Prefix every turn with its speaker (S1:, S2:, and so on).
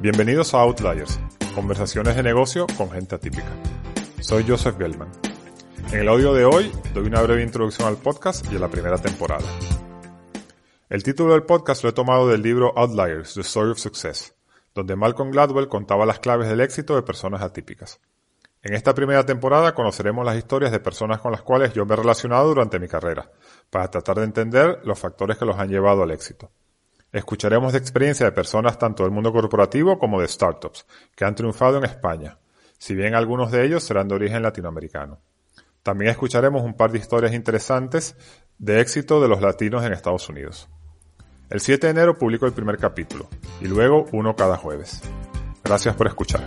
S1: Bienvenidos a Outliers, conversaciones de negocio con gente atípica. Soy Joseph Bellman. En el audio de hoy doy una breve introducción al podcast y a la primera temporada. El título del podcast lo he tomado del libro Outliers, The Story of Success, donde Malcolm Gladwell contaba las claves del éxito de personas atípicas. En esta primera temporada conoceremos las historias de personas con las cuales yo me he relacionado durante mi carrera, para tratar de entender los factores que los han llevado al éxito. Escucharemos de experiencia de personas tanto del mundo corporativo como de startups, que han triunfado en España, si bien algunos de ellos serán de origen latinoamericano. También escucharemos un par de historias interesantes de éxito de los latinos en Estados Unidos. El 7 de enero publico el primer capítulo, y luego uno cada jueves. Gracias por escuchar.